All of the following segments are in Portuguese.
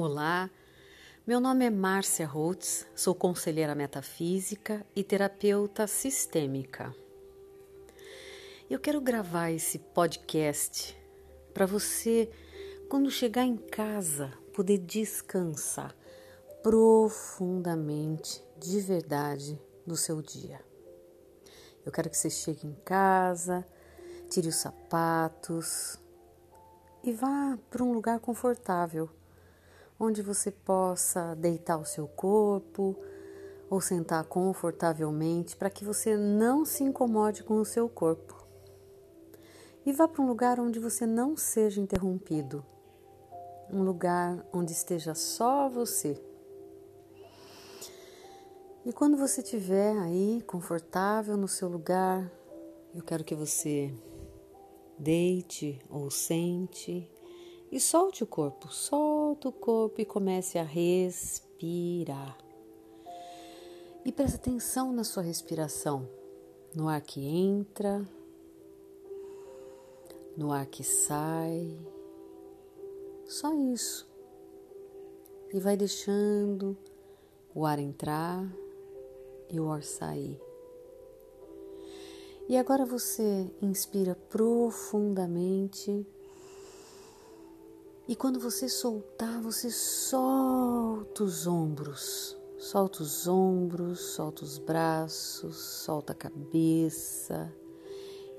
Olá, meu nome é Márcia Rotz, sou conselheira metafísica e terapeuta sistêmica. Eu quero gravar esse podcast para você, quando chegar em casa, poder descansar profundamente, de verdade, no seu dia. Eu quero que você chegue em casa, tire os sapatos e vá para um lugar confortável onde você possa deitar o seu corpo ou sentar confortavelmente para que você não se incomode com o seu corpo. E vá para um lugar onde você não seja interrompido, um lugar onde esteja só você. E quando você estiver aí confortável no seu lugar, eu quero que você deite ou sente e solte o corpo, solta o corpo e comece a respirar. E preste atenção na sua respiração, no ar que entra, no ar que sai. Só isso. E vai deixando o ar entrar e o ar sair. E agora você inspira profundamente e quando você soltar, você solta os ombros. Solta os ombros, solta os braços, solta a cabeça.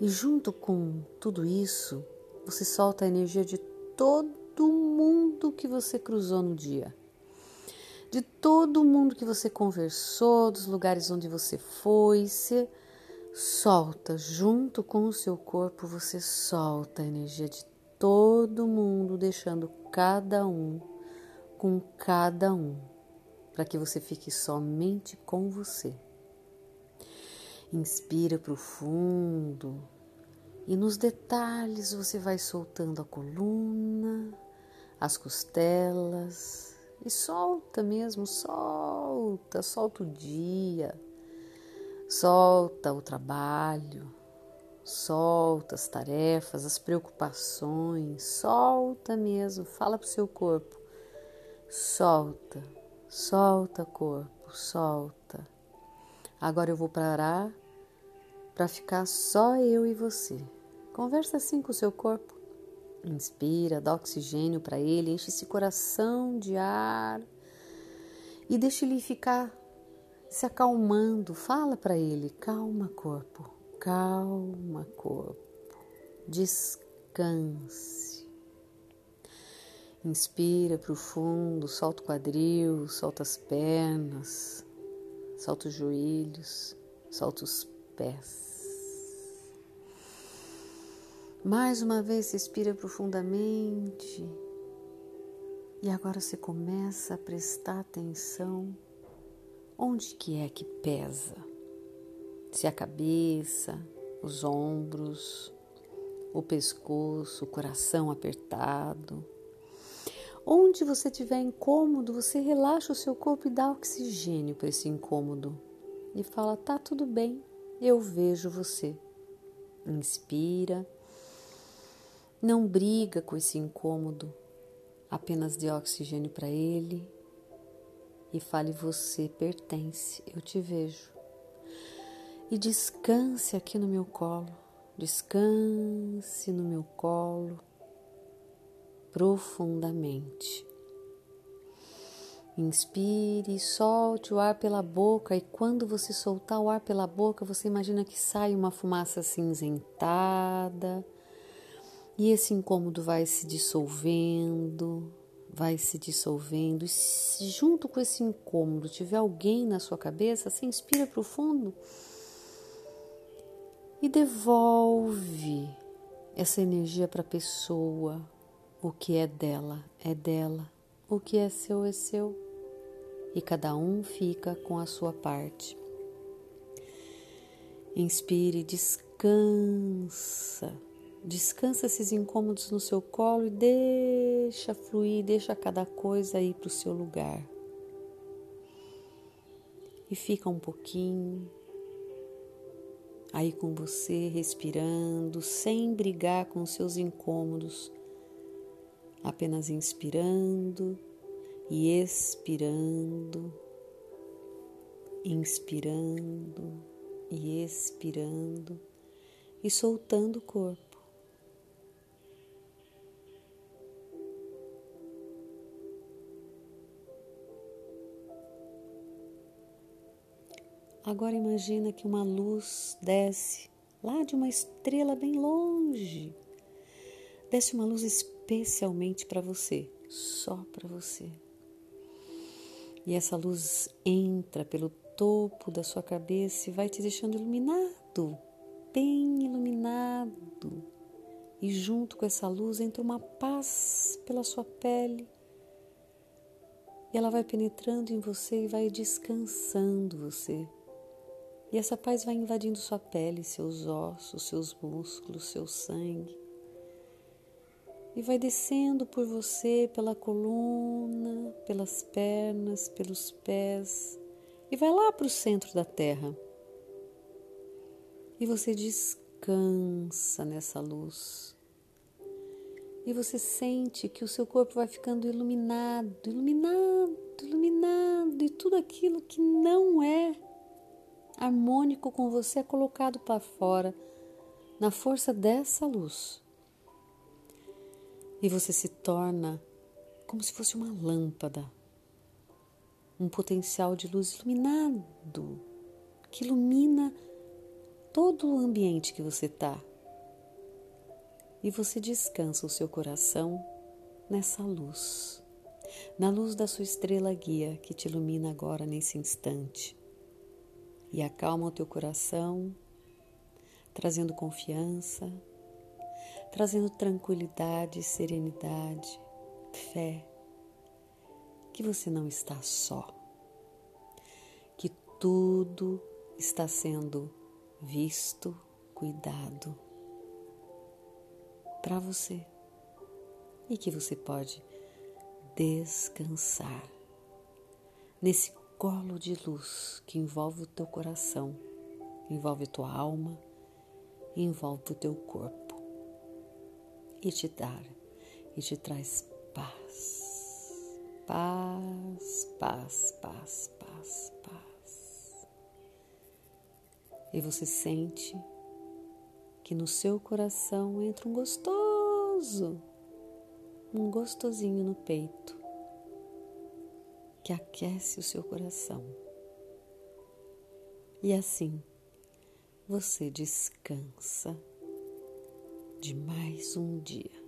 E junto com tudo isso, você solta a energia de todo mundo que você cruzou no dia. De todo mundo que você conversou, dos lugares onde você foi, você solta junto com o seu corpo, você solta a energia de todo mundo, deixando cada um com cada um, para que você fique somente com você. Inspira profundo e nos detalhes você vai soltando a coluna, as costelas e solta mesmo, solta, solta o dia, solta o trabalho, Solta as tarefas, as preocupações, solta mesmo, fala para o seu corpo. Solta, solta corpo, solta. Agora eu vou parar para ficar só eu e você. Conversa assim com o seu corpo. Inspira, dá oxigênio para ele, enche esse coração de ar e deixa ele ficar se acalmando. Fala para ele: calma, corpo Calma, corpo. Descanse. Inspira profundo, solta o quadril, solta as pernas, solta os joelhos, solta os pés. Mais uma vez, respira profundamente. E agora você começa a prestar atenção onde que é que pesa se a cabeça, os ombros, o pescoço, o coração apertado. Onde você tiver incômodo, você relaxa o seu corpo e dá oxigênio para esse incômodo. E fala: tá tudo bem, eu vejo você. Inspira. Não briga com esse incômodo, apenas dê oxigênio para ele e fale: você pertence, eu te vejo e descanse aqui no meu colo, descanse no meu colo profundamente. Inspire solte o ar pela boca, e quando você soltar o ar pela boca, você imagina que sai uma fumaça cinzentada, e esse incômodo vai se dissolvendo, vai se dissolvendo, e se junto com esse incômodo tiver alguém na sua cabeça, você inspira profundo e devolve essa energia para a pessoa. O que é dela é dela, o que é seu é seu, e cada um fica com a sua parte. Inspire, descansa, descansa esses incômodos no seu colo e deixa fluir, deixa cada coisa ir para o seu lugar. E fica um pouquinho aí com você, respirando, sem brigar com seus incômodos, apenas inspirando e expirando, inspirando e expirando e soltando o corpo. Agora imagina que uma luz desce lá de uma estrela bem longe. Desce uma luz especialmente para você, só para você. E essa luz entra pelo topo da sua cabeça e vai te deixando iluminado, bem iluminado. E junto com essa luz entra uma paz pela sua pele. E ela vai penetrando em você e vai descansando você. E essa paz vai invadindo sua pele, seus ossos, seus músculos, seu sangue. E vai descendo por você, pela coluna, pelas pernas, pelos pés, e vai lá para o centro da terra. E você descansa nessa luz. E você sente que o seu corpo vai ficando iluminado, iluminado, iluminado, e tudo aquilo que não é harmônico com você é colocado para fora na força dessa luz. E você se torna como se fosse uma lâmpada, um potencial de luz iluminado que ilumina todo o ambiente que você está. E você descansa o seu coração nessa luz, na luz da sua estrela guia que te ilumina agora nesse instante e acalma o teu coração, trazendo confiança, trazendo tranquilidade, serenidade, fé, que você não está só, que tudo está sendo visto, cuidado para você e que você pode descansar nesse colo de luz que envolve o teu coração, envolve tua alma, envolve o teu corpo e te dá e te traz paz, paz, paz, paz, paz, paz. E você sente que no seu coração entra um gostoso, um gostosinho no peito que aquece o seu coração. E assim você descansa de mais um dia.